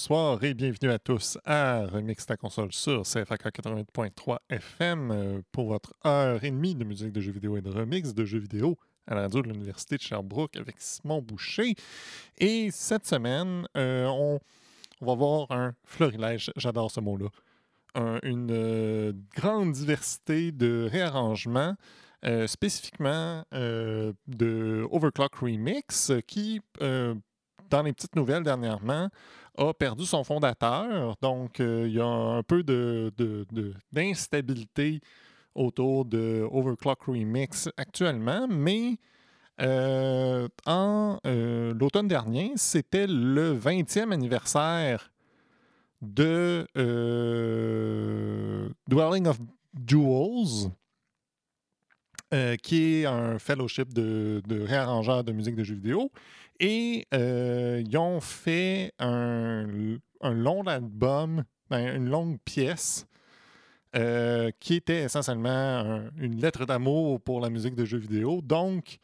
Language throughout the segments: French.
Bonsoir et bienvenue à tous à Remix ta console sur CFAK 88.3 FM pour votre heure et demie de musique de jeux vidéo et de remix de jeux vidéo à la radio de l'Université de Sherbrooke avec Simon Boucher. Et cette semaine, euh, on, va voir un florilège, j'adore ce mot-là, un- une euh, grande diversité de réarrangements, euh, spécifiquement de Overclock Remix, qui, dans les petites nouvelles dernièrement, a perdu son fondateur. Donc, euh, il y a un peu d'instabilité autour de Overclock Remix actuellement, mais euh, en euh, l'automne dernier, c'était le 20e anniversaire de Dwelling of Jewels, qui est un fellowship de, de réarrangeurs de musique de jeux vidéo. Et euh, ils ont fait un, long album, ben, une longue pièce, euh, qui était essentiellement un- une lettre d'amour pour la musique de jeux vidéo. Donc,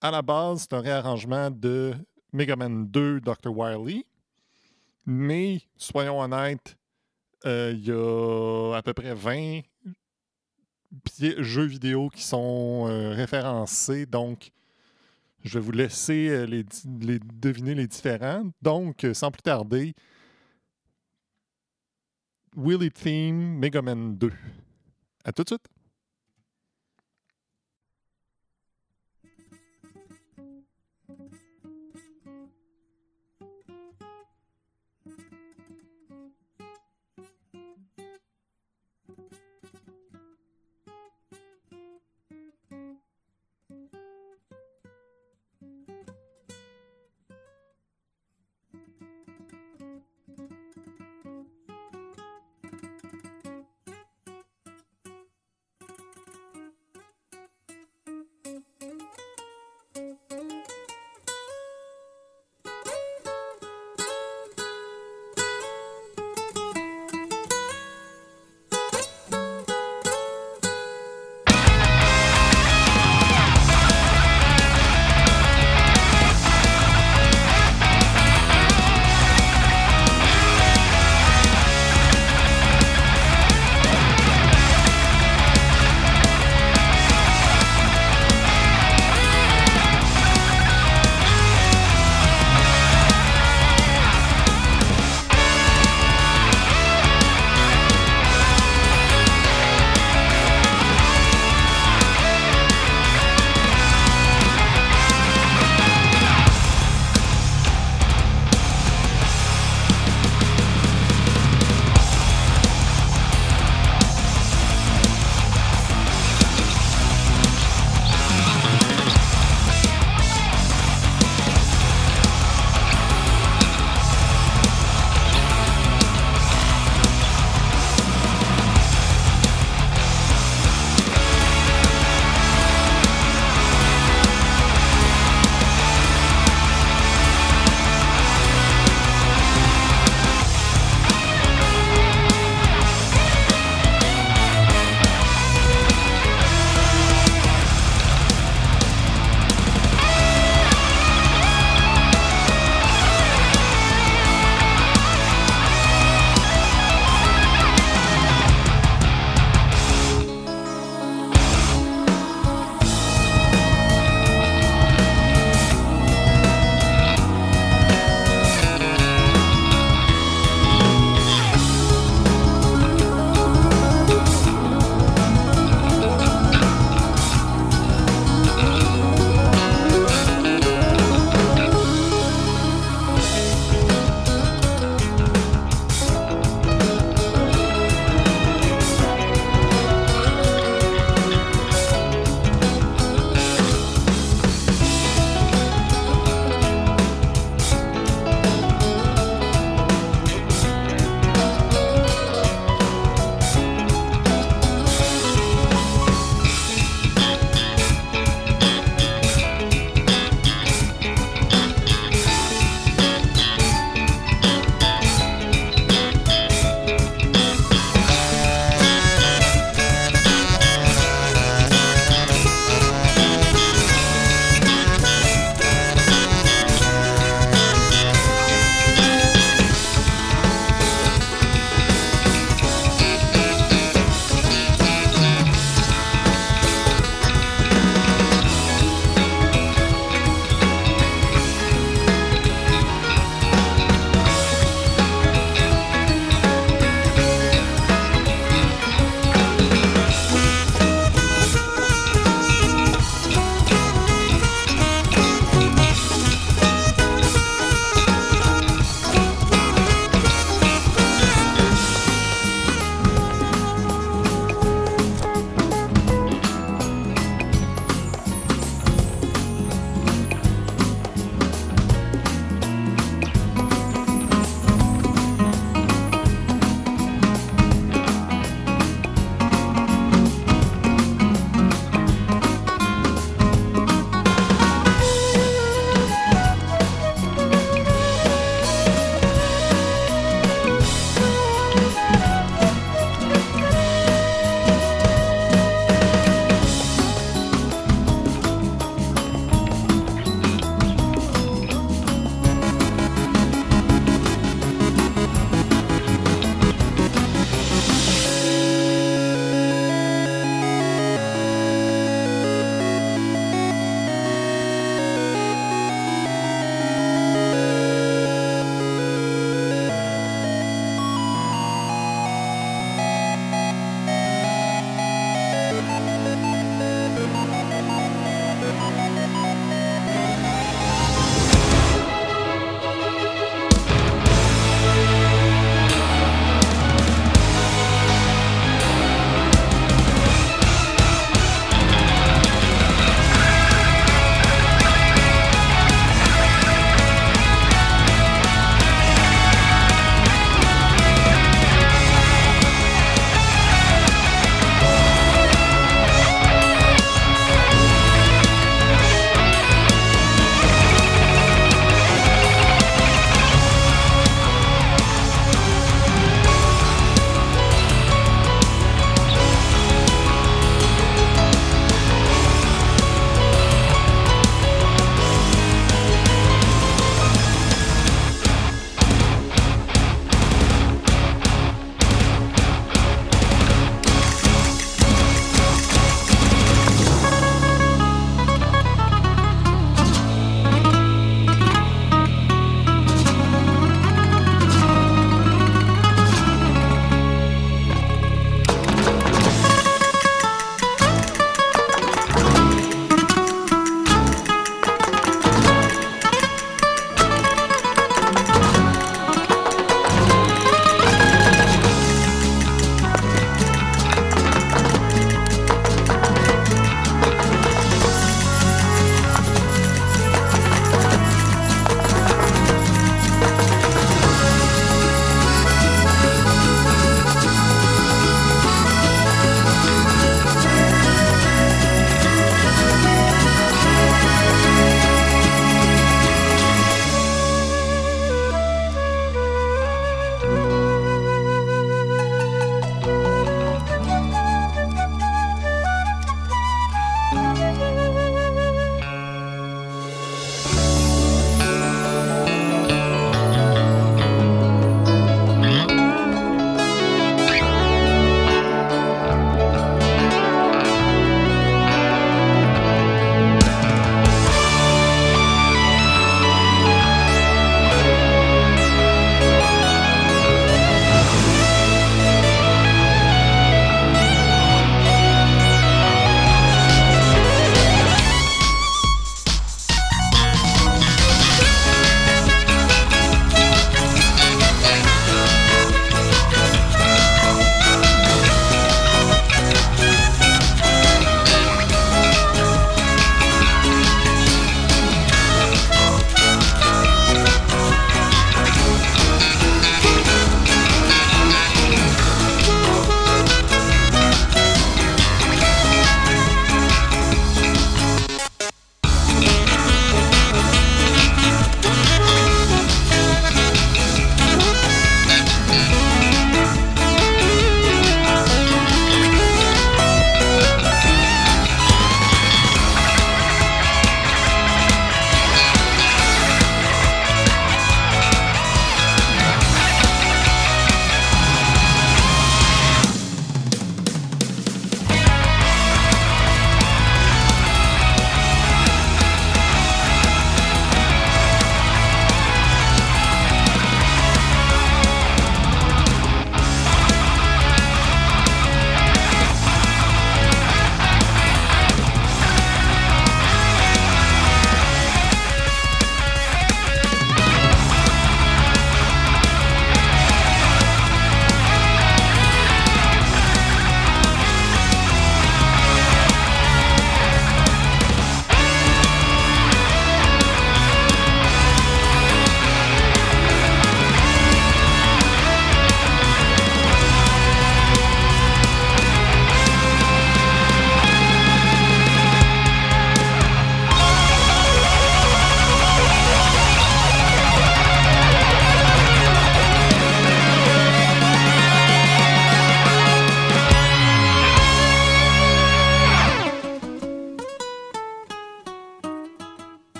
à la base, c'est un réarrangement de Mega Man 2 Dr. Wily. Mais, soyons honnêtes, euh, il y a à peu près 20 pi- jeux vidéo qui sont référencés. Donc, je vais vous laisser euh, les, deviner les différents. Donc, euh, sans plus tarder, Willy Theme Mega Man 2. À tout de suite.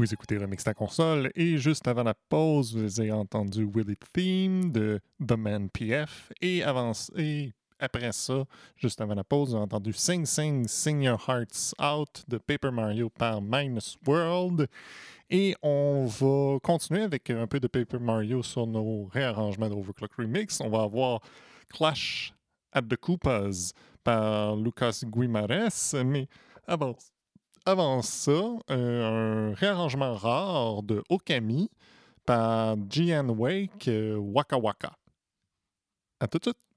Vous écoutez Remix ta console et juste avant la pause, vous avez entendu Willy Theme de The Man PF et, avant, et après ça, juste avant la pause, vous avez entendu Sing Sing Sing Your Hearts Out de Paper Mario par Minus World. Et on va continuer avec un peu de Paper Mario sur nos réarrangements d'Overclock Remix. On va avoir Clash at the Koopas par Lucas Guimares, mais avant avant ça, euh, un réarrangement rare de Okami par Jian Wake euh, Waka Waka. À tout de suite!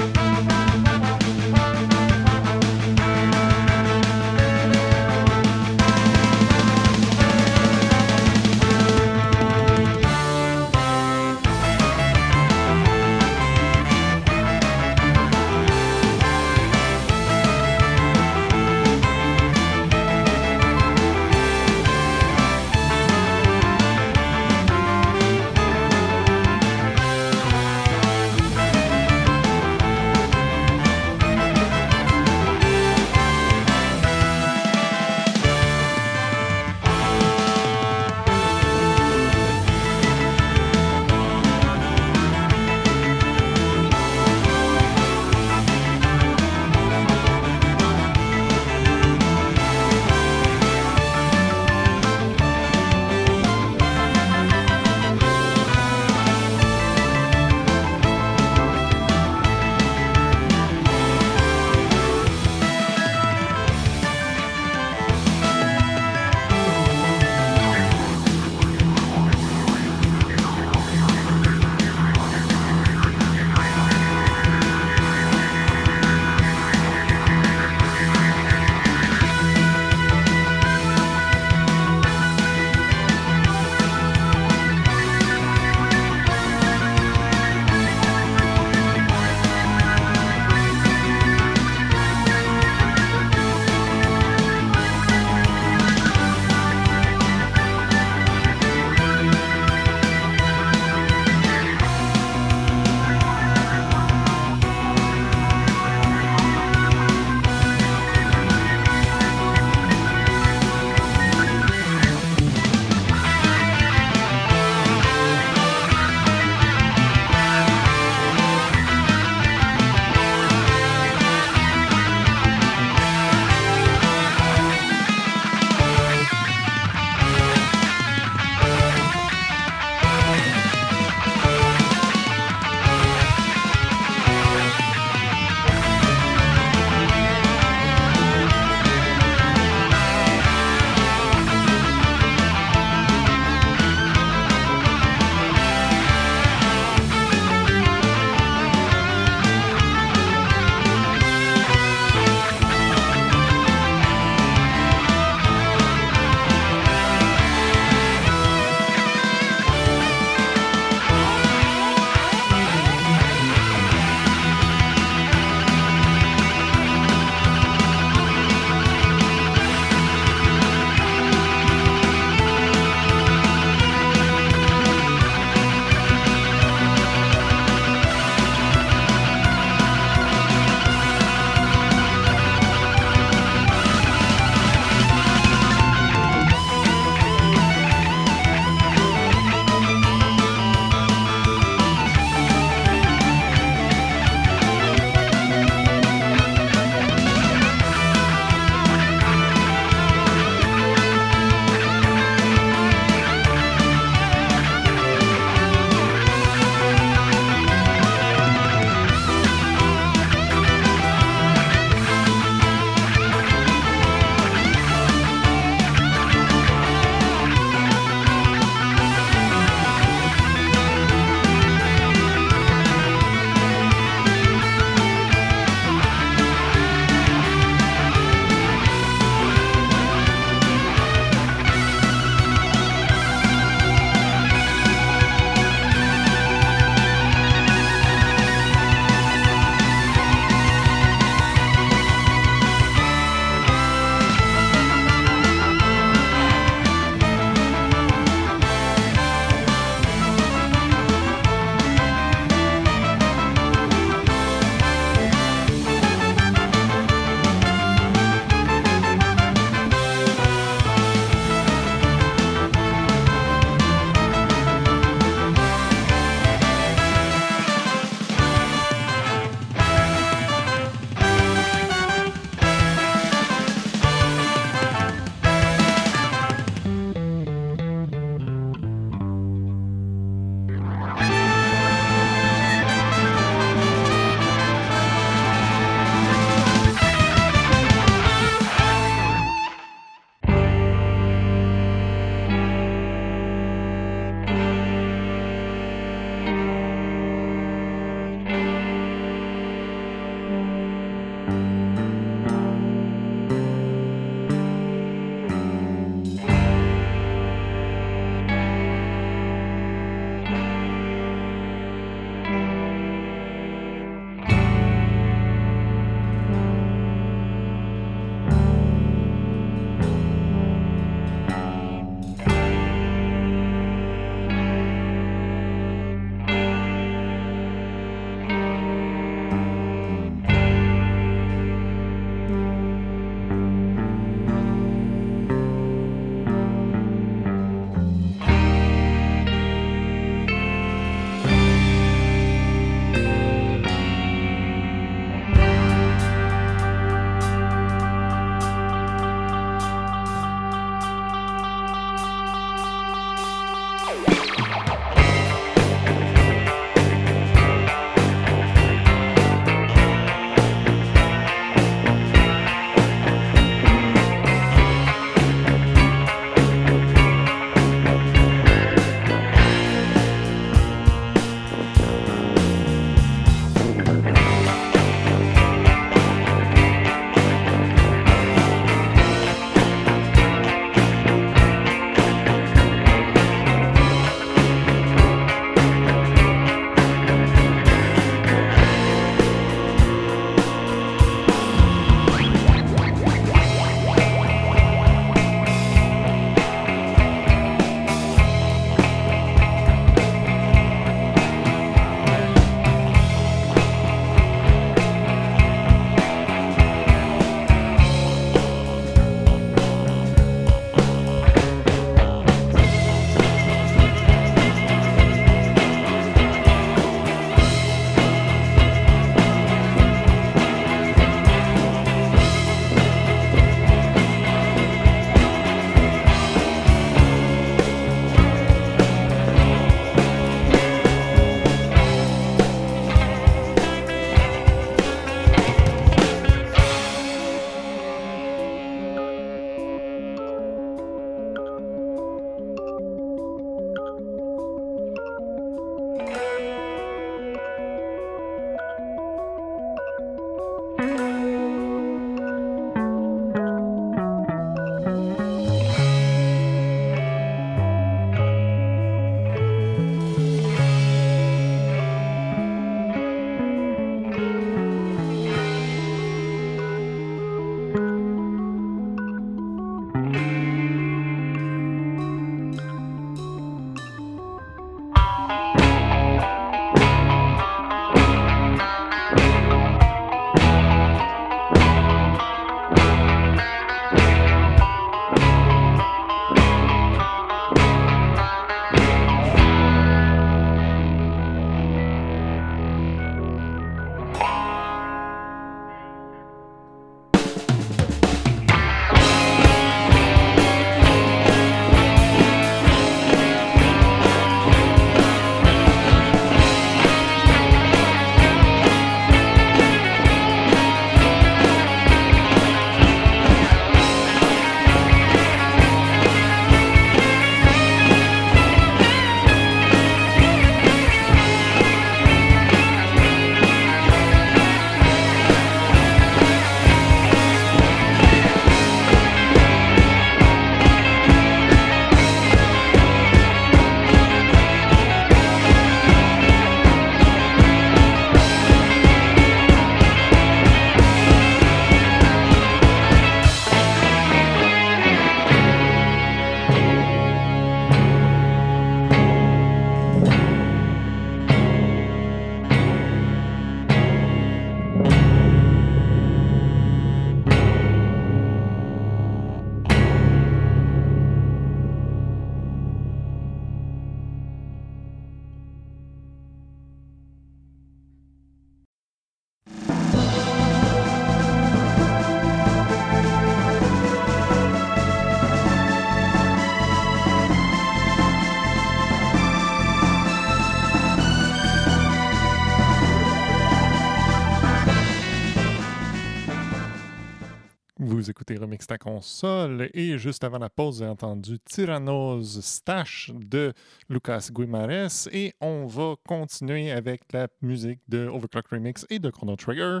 Remix ta console et juste avant la pause, j'ai entendu Tyrannos Stash de Lucas Guimares et on va continuer avec la musique de Overclock Remix et de Chrono Trigger.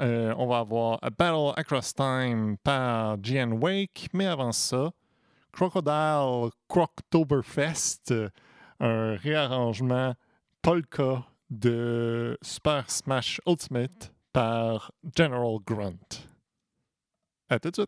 Euh, on va avoir A Battle Across Time par Gian Wake, mais avant ça, Crocodile Croctoberfest, un réarrangement polka de Super Smash Ultimate par General Grunt. À tout de.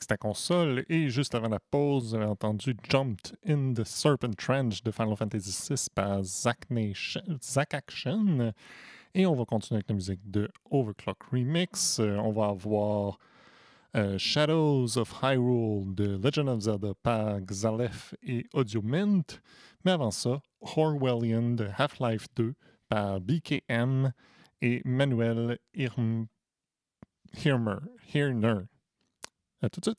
Remix ta console et juste avant la pause, vous avez entendu Jumped in the Serpent Trench de Final Fantasy VI par Zack, Zack Action. Et on va continuer avec la musique de Overclock Remix. Euh, on va avoir euh, Shadows of Hyrule de Legend of Zelda par Xalef et Audio Mint. Mais avant ça, Orwellian de Half-Life 2 par BKM et Manuel Hirmer. Hirner. À tout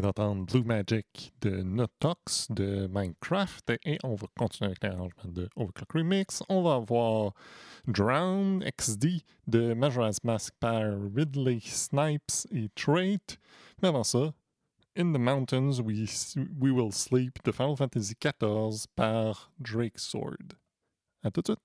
de suite. Blue Magic de Notox de Minecraft et on va continuer avec l'arrangement de Overclock Remix. On va avoir Drown XD de Majora's Mask par Ridley Snipes et Trait. Mais avant ça, In the Mountains We, We Will Sleep de Final Fantasy XIV par Drake Sword. À tout de suite!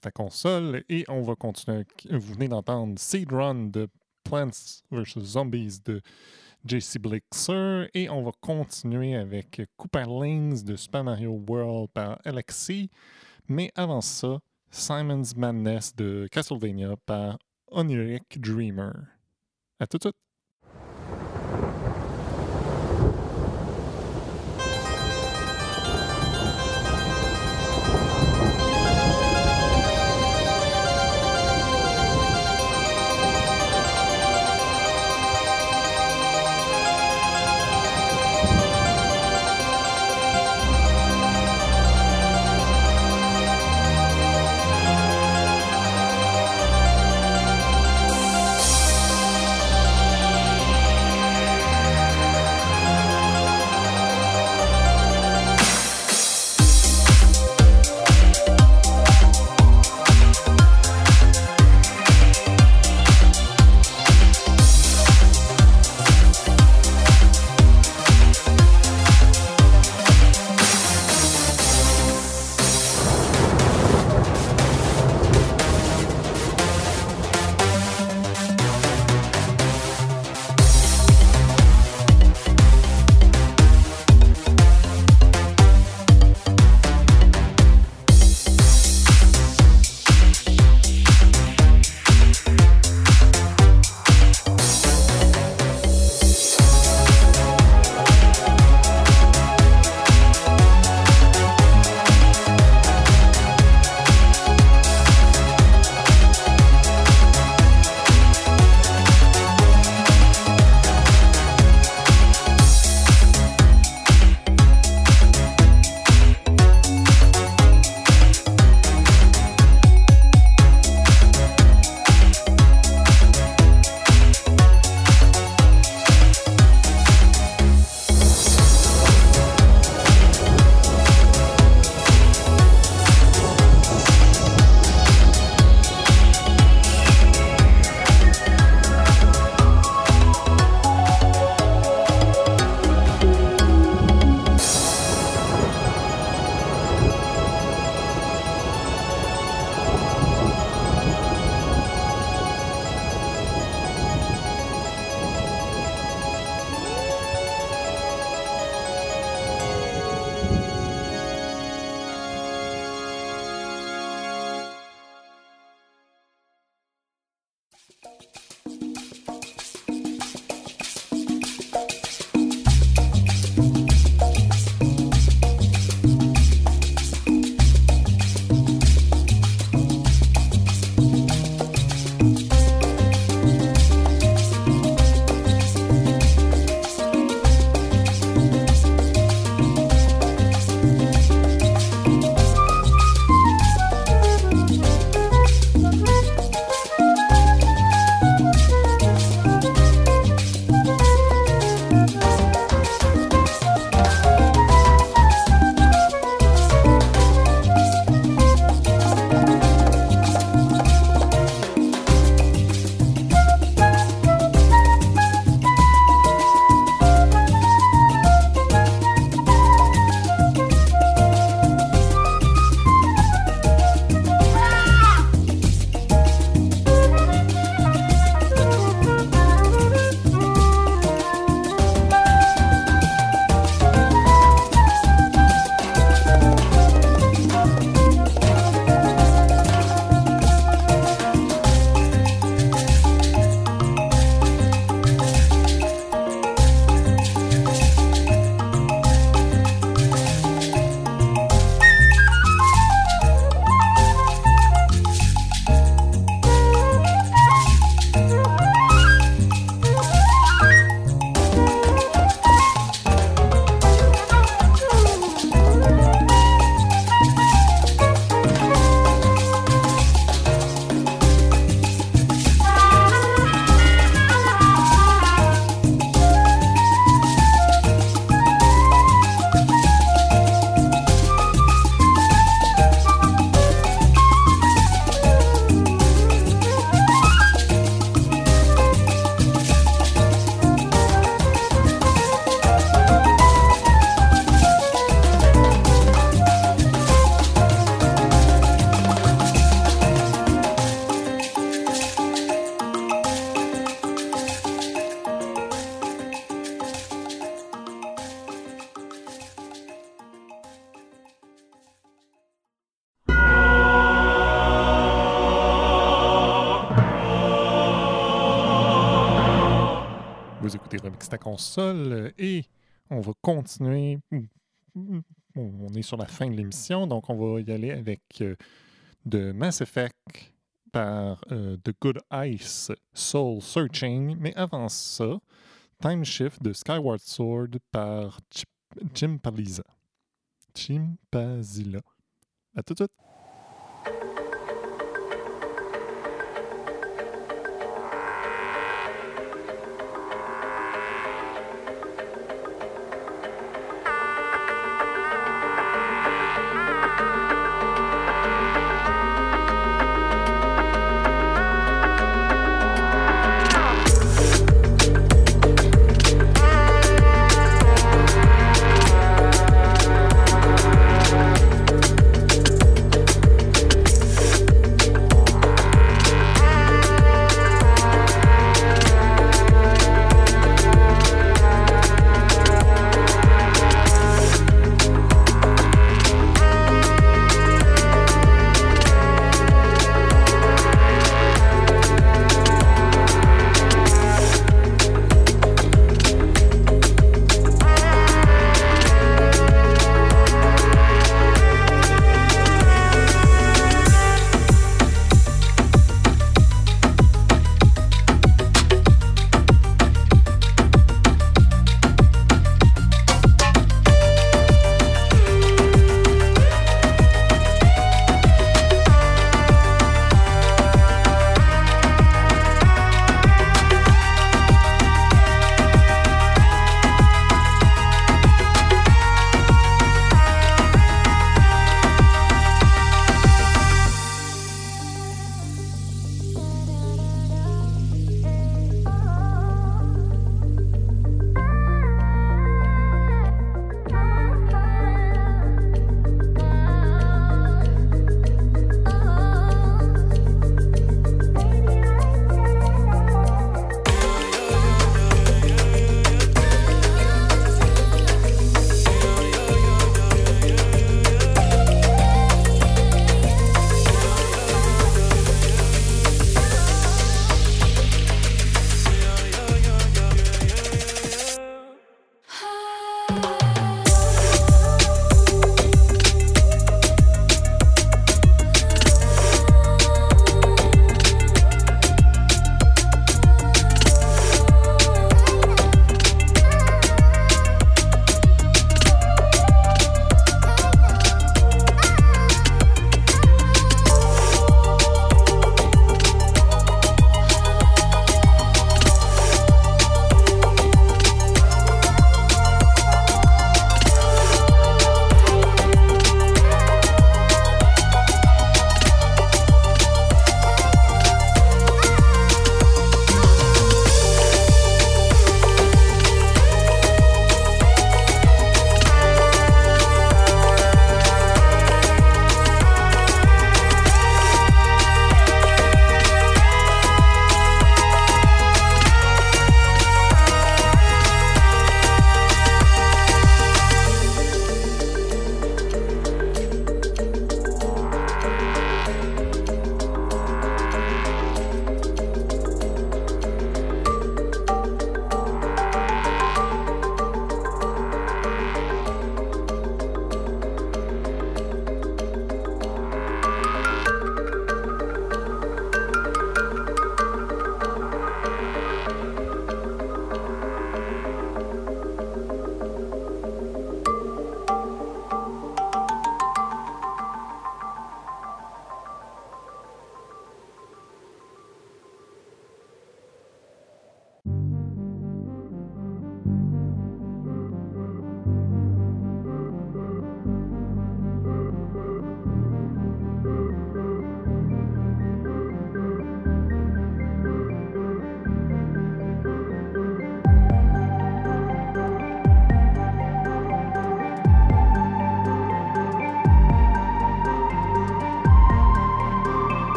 Ta console et on va continuer. Vous venez d'entendre Seed Run de Plants vs. Zombies de JC Blixer et on va continuer avec Cooperlings de Super Mario World par Alexi. Mais avant ça, Simon's Madness de Castlevania par Oniric Dreamer. À tout de suite! Console et on va continuer. On est sur la fin de l'émission, donc on va y aller avec euh, de Mass Effect par euh, The Good Ice Soul Searching. Mais avant ça, Time Shift de Skyward Sword par Jim Palisa. Jim Pazila. À tout de suite.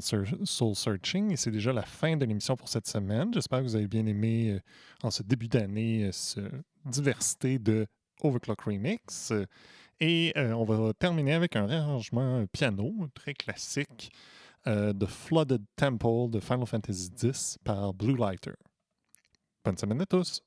Soul Searching et c'est déjà la fin de l'émission pour cette semaine. J'espère que vous avez bien aimé euh, en ce début d'année cette diversité de Overclock Remix. Et on va terminer avec un réarrangement piano très classique de Flooded Temple de Final Fantasy X par Blue Lighter. Bonne semaine à tous!